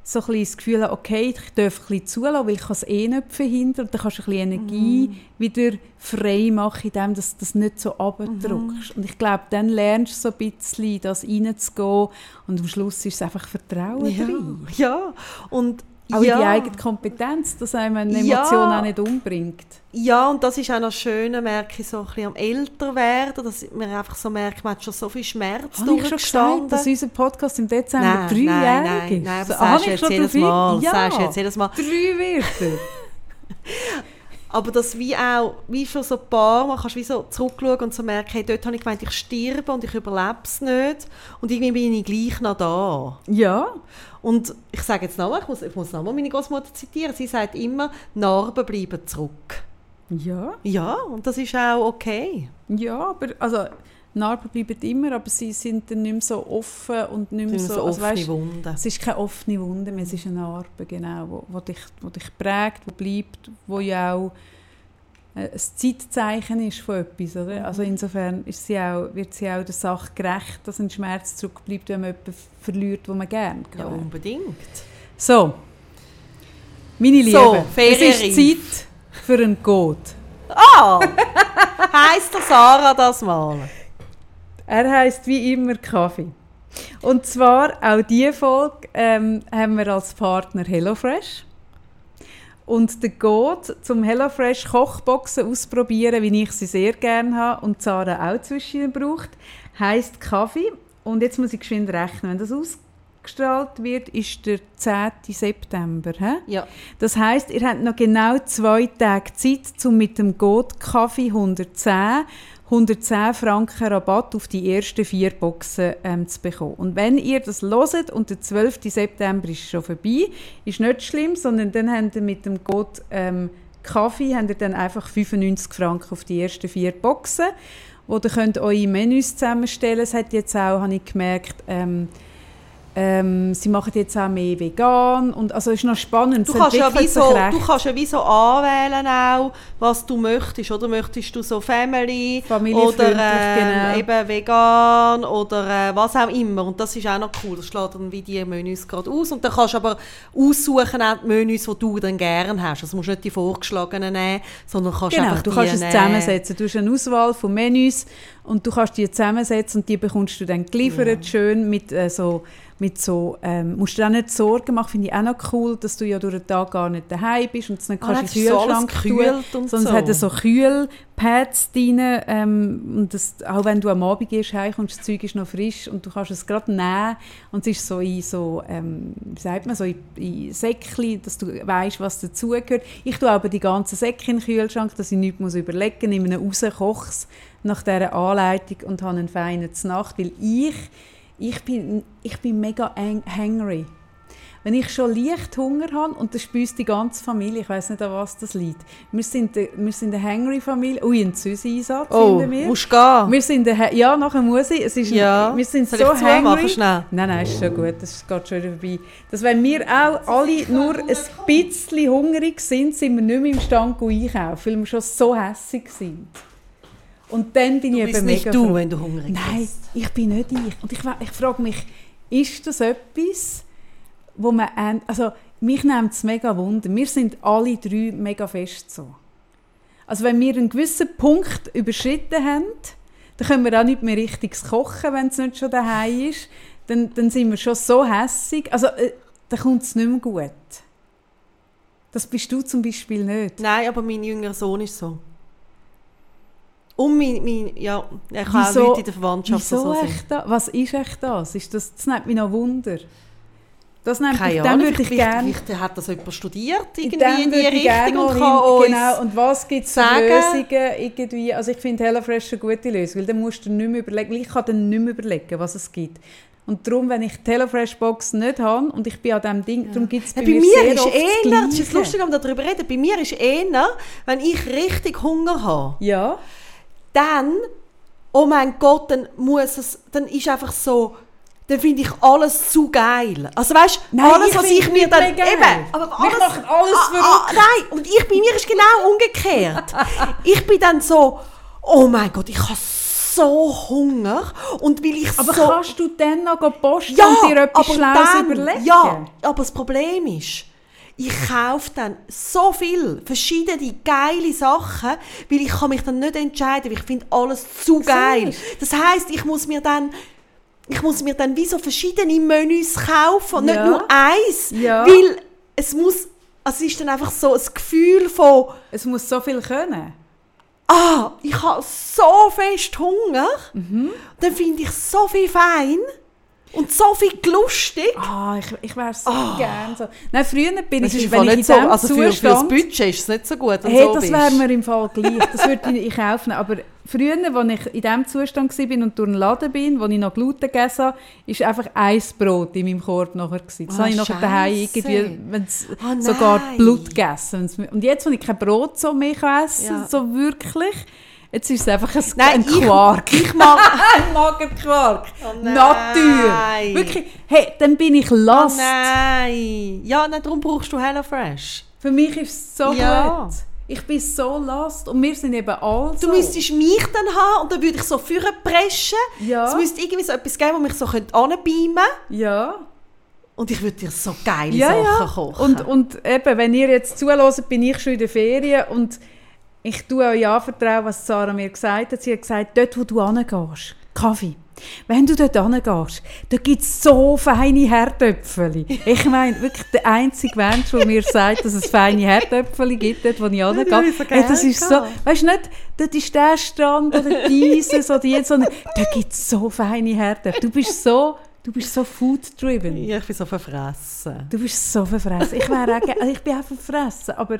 so ein bisschen das Gefühl haben, okay, ich darf ein bisschen zulassen, weil ich es eh nicht verhindern und dann kannst du ein bisschen Energie mm. wieder frei machen, indem du das nicht so abdrückst. Mm. Und ich glaube, dann lernst du so ein bisschen, das reinzugehen und am Schluss ist es einfach Vertrauen ja. drin. Ja, und Auch in die Ja. eigene Kompetenz, dass einem eine Ja. Emotion auch nicht umbringt. Ja, und das ist auch noch schön, merke ich so ein bisschen am älter werden, dass man einfach so merkt, man hat schon so viel Schmerz Habe ich schon durchgestanden. gesagt, dass unser Podcast im Dezember nein, dreijährig nein, nein, ist? nein, aber So, das habe sagst du jetzt jedes Mal. Ja, Sagst du jetzt jedes Mal. drei wird er. (laughs) Aber das wie auch, wie schon so ein paar Mal kannst du wie so zurückschauen und so merken, hey, dort habe ich gemeint, ich sterbe und ich überlebe es nicht. Und irgendwie bin ich gleich noch da. Ja, Und ich sage jetzt nochmal, ich muss, ich muss nochmal meine Großmutter zitieren, sie sagt immer, Narben bleiben zurück. ja, Ja, und das ist auch okay. ja, aber also Narben bleiben immer, aber sie sind dann nicht mehr so offen und nicht mehr so, so also, offene weisst, Wunden. es ist keine offene Wunde mehr, es ist eine Narbe, genau, wo, wo, dich, wo dich prägt, wo bleibt, wo ja auch äh, ein Zeitzeichen ist von etwas, oder? Mhm. Also insofern ist sie auch, wird sie auch der Sache gerecht, dass ein Schmerz zurückbleibt, wenn man jemanden verliert, wo man gerne Ja, kann. unbedingt. So, meine Liebe, So, es ist. Zeit für einen Code. Ah! (laughs) heisst der Sarah das mal? Er heißt wie immer Kaffee. Und zwar auch diese Folge ähm, haben wir als Partner HelloFresh. Und der Code zum HelloFresh Kochboxen ausprobieren, wie ich sie sehr gerne habe und Sarah auch zwischen braucht, heißt Kaffee. Und jetzt muss ich geschwind rechnen. Wenn das ausgestrahlt wird, ist der 10. September. He? Ja. Das heißt, ihr habt noch genau zwei Tage Zeit, um mit dem Code Kaffee 110 110 Franken Rabatt auf die ersten vier Boxen ähm, zu bekommen. Und wenn ihr das loset und der 12. September ist schon vorbei, ist nicht schlimm, sondern dann habt ihr mit dem Code ähm, Kaffee habt ihr dann einfach 95 Franken auf die ersten vier Boxen, ihr könnt eure Menüs zusammenstellen. Es hat jetzt auch, habe ich gemerkt, ähm, ähm, sie machen jetzt auch mehr vegan und also es ist noch spannend. Du kannst, ja wie so, du kannst ja wie so anwählen auch, was du möchtest. Oder möchtest du so Family oder ähm, genau. eben vegan oder äh, was auch immer. Und das ist auch noch cool. Das schlägt dann wie die Menüs gerade aus. Und dann kannst du aber aussuchen auch die Menüs, die du dann gerne hast. Also musst du nicht die vorgeschlagenen nehmen, sondern kannst Genau, einfach du kannst es nehmen. zusammensetzen. Du hast eine Auswahl von Menüs und du kannst die zusammensetzen und die bekommst du dann geliefert, schön mit äh, so, mit so ähm, musst du dir auch nicht Sorgen machen, finde ich auch noch cool, dass du ja durch den Tag gar nicht daheim bist und es nicht Ah, kannst in so alles Kühlschrank tun. und Sondern so. es hat so Kühlpads drin ähm, und das, auch wenn du am Abend gehst, heimkommst, das Zeug ist noch frisch und du kannst es gerade nehmen und es ist so in so, ähm, wie sagt man, so in, in Säckchen, dass du weißt, was dazugehört. Ich tue aber die ganzen Säcke in den Kühlschrank, dass ich nichts muss überlegen muss, nehme ihn raus, koche es nach dieser Anleitung und habe einen feinen Nacht, weil ich, ich bin, ich bin mega hang- hangry. Wenn ich schon leicht Hunger habe, und das spürt die ganze Familie, ich weiß nicht, an was das liegt. Wir sind, de- wir sind eine Hangry-Familie. Ui, ein Süßi-Einsatz Oh, finden wir. musst gehen? Wir sind eine, ja, nachher muss ich. Es ist Ja. wir sind Soll so ich hangry. schnell? Nein, nein, ist schon gut, das geht schon wieder vorbei. Dass wenn wir auch alle nur ein bisschen hungrig sind, sind wir nicht mehr imstande zu einkaufen, weil wir schon so hässig sind. Und dann bin ich Du bist eben nicht mega du, froh. wenn du hungrig Nein, bist. ich bin nicht ich. Und ich, ich frage mich, ist das etwas, wo man... an- Also, mich nimmt es mega Wunder. Wir sind alle drei mega fest so. Also wenn wir einen gewissen Punkt überschritten haben, dann können wir auch nicht mehr richtig kochen, wenn es nicht schon daheim ist. Dann, dann sind wir schon so hässig. Also äh, dann kommt es nicht mehr gut. Das bist du zum Beispiel nicht. Nein, aber mein jüngerer Sohn ist so. Und mein, mein ja, ich habe auch Wieso- Leute in der Verwandtschaft, Wieso so echt da? Was ist echt das? Ist das? Das nimmt mich noch Wunder. Das nimmt Keine dann Ahnung, würde ich gerne... vielleicht hat das jemand studiert, irgendwie in die ich Richtung und kann hin, genau, und was gibt es für. Lösungen irgendwie? Also ich finde HelloFresh eine gute Lösung, weil dann musst du nicht mehr überlegen, ich kann dann nicht mehr überlegen, was es gibt. Und darum, wenn ich die HelloFresh-Box nicht habe und ich bin an diesem Ding, darum gibt es Ja, bei, bei mir, mir ist oft das ist lustig, wenn wir darüber reden, bei mir ist eher, wenn ich richtig Hunger habe, Ja, dann, oh mein Gott, dann muss es, dann ist einfach so, dann finde ich alles zu geil. Also weißt du, alles, was ich mir dann, geil. eben, aber alles, machen alles ah, ah, nein, und ich, bei mir ist genau umgekehrt. (laughs) ich bin dann so, oh mein Gott, ich habe so Hunger und weil ich aber so... kannst du dann noch posten Ja, und dir etwas aber Schlaues überlegen? Ja, aber das Problem ist, ich kaufe dann so viel verschiedene geile Sachen, weil ich kann mich dann nicht entscheiden, weil ich finde alles zu geil. Das heißt, ich muss mir dann ich muss mir dann wie so verschiedene Menüs kaufen und Ja. nicht nur eins, Ja. weil es muss, also es ist dann einfach so ein Gefühl von, Es muss so viel können. ah, ich habe so fest Hunger, Mhm. dann finde ich so viel fein und so viel lustig. Ah, ich, ich wäre so gern so. Nein, früher bin Das ich, ist wenn ich in so, also für, für das. Budget ist es nicht so gut, wenn Hey, so das wäre mir im Fall gleich. Das würde ich kaufen. Aber früher, als ich in diesem Zustand war und durch den Laden bin, wo ich noch Gluten gegessen habe, war einfach ein Brot in meinem Korb nachher. gewesen. Das Ah, habe ich nachher daheim irgendwie, wenn's Ah, sogar. Blut gegessen. Und jetzt, wenn ich kein Brot so mehr essen Ja. so wirklich, jetzt ist es einfach ein, Nein, ein ich- Quark. (laughs) Ich mag... (laughs) ein Magerquark. Oh. Natur. Wirklich, hey, dann bin ich Oh lost. nein. Ja, nein, darum brauchst du HelloFresh. Für mich ist es so Ja. gut. Ich bin so lost und wir sind eben alle Du so. müsstest mich dann haben und dann würde ich so vorne preschen. Ja. Es müsste irgendwie so etwas geben, wo mich so anbeamen könnte. Ja. Und ich würde dir so geile Ja, Sachen ja. kochen. Und, und eben, wenn ihr jetzt zuhört, bin ich schon in der Ferien und ich tue euch anvertrauen, was Sarah mir gesagt hat. Sie hat gesagt, dort, wo du hingehst, Kaffee, wenn du dort hingehst, da gibt es so feine Herdöpfel. Ich meine, wirklich der einzige Mensch, der mir sagt, dass es feine Herdöpfel gibt, dort, wo ich hingehe. Hey, das ist so, weißt du nicht, dort ist der Strand oder dieses oder jetzt, sondern da gibt es so feine Herdöpfel. Du bist so, du bist so food-driven. ja, ich bin so verfressen. Du bist so verfressen. Ich, wäre auch, also ich bin auch verfressen, aber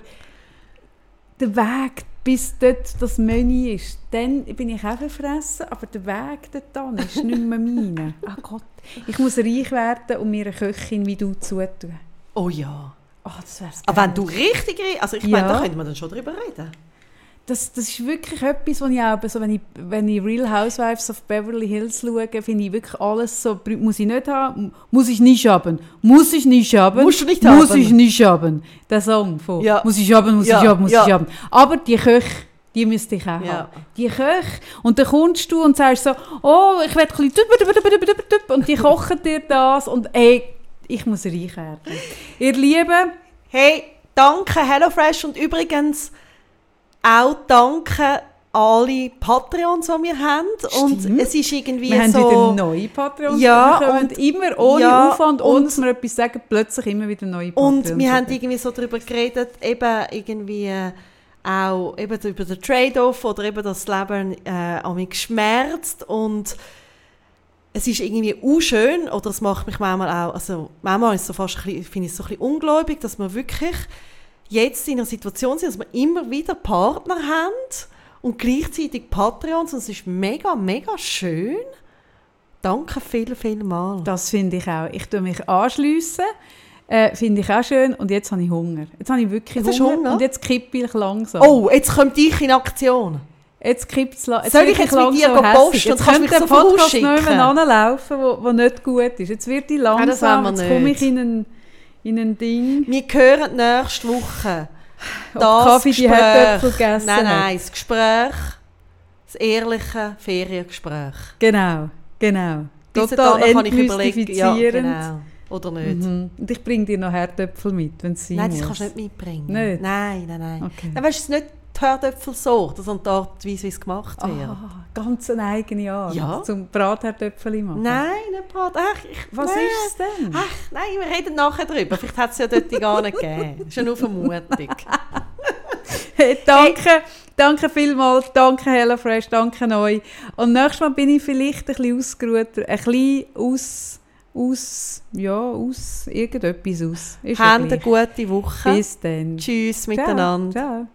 der Weg bis dort das Menü ist, dann bin ich auch verfressen, aber der Weg dorthin ist nicht mehr (laughs) meine. Ach Gott, ich muss reich werden und mir eine Köchin wie du zutun. Oh ja. Oh, das wär's Aber geil. wenn du richtig... Also ich Ja. meine, da könnte man dann schon drüber reden. Das, das ist wirklich etwas, was ich auch, so, wenn, ich, wenn ich Real Housewives of Beverly Hills schaue, finde ich wirklich alles so, muss ich nicht haben, muss ich nicht haben, muss ich nicht haben, Musst du nicht muss haben. ich nicht haben. Der Song von Ja. muss ich haben, muss Ja, ich haben, muss ja. ich haben. Aber die Köche, die müsste ich auch Ja. haben. Die Köche. Und dann kommst du und sagst so, oh, ich will ein bisschen und die (laughs) kochen dir das und ey, ich muss reich werden. Ihr Lieben, Hey, danke HelloFresh und übrigens auch danke alle Patreons, die wir haben. Und Stimmt. es ist irgendwie wir haben so... wieder neue Patreons. Ja, wir kommen und- immer ohne ja, Aufwand, ohne und- dass wir etwas sagen, plötzlich immer wieder neue Patreons. Und wir haben irgendwie so darüber geredet, eben irgendwie äh, auch eben über den Trade-off oder eben das Leben äh, an mich geschmerzt und es ist irgendwie unschön oder es macht mich manchmal auch, also manchmal ist so fast, ein bisschen- finde ich es so ein bisschen ungläubig, dass wir wirklich jetzt in einer Situation sind, dass wir immer wieder Partner haben und gleichzeitig Patreons und es ist mega, mega schön. Danke viel, viel mal. Das finde ich auch. Ich tue mich anschliessen. Äh, finde ich auch schön. Und jetzt habe ich Hunger. Jetzt habe ich wirklich Hunger, Hunger? Und jetzt kippe ich langsam. Oh, jetzt kommt ich in Aktion. Jetzt kippt es la- Soll ich jetzt mit langsam dir posten Jetzt könnte der so Podcast nicht mehr anlaufen, wo, wo nicht gut ist. Jetzt wird ich langsam, wir jetzt komme ich in ein, in ein Ding. Wir hören nächste Woche Ob Kaffee die Herdöpfel gegessen Nein, nein, das Gespräch, das ehrliche Feriengespräch. Genau, genau. Bis Total dahin kann ich überlegen, ja, entmystifizierend. genau. Oder nicht. Mhm. Und ich bringe dir noch Herdöpfel mit, wenn sein Nein, das kannst du nicht mitbringen. Nicht? Nein, nein, nein. Okay. Dann weißt du, es nicht die Herdöpfelsorte, sondern die Art wie es gemacht wird. Ah, ganz eine eigene Art. Ja. Zum Bratherdöpfel machen. Nein, nicht Brat. Ach, ich, Was nein. ist es denn? Ach, nein, wir reden nachher drüber. Vielleicht hat es ja dort gar nicht gegeben. Das ist ja nur Vermutung. (laughs) Hey, danke, danke vielmals, danke HelloFresh, danke euch. Und nächstes Mal bin ich vielleicht ein bisschen ausgeruhter, ein bisschen aus, aus, ja, aus irgendetwas aus. Ist Habt eine gute Woche. Bis dann. Tschüss Ciao. miteinander. Ciao.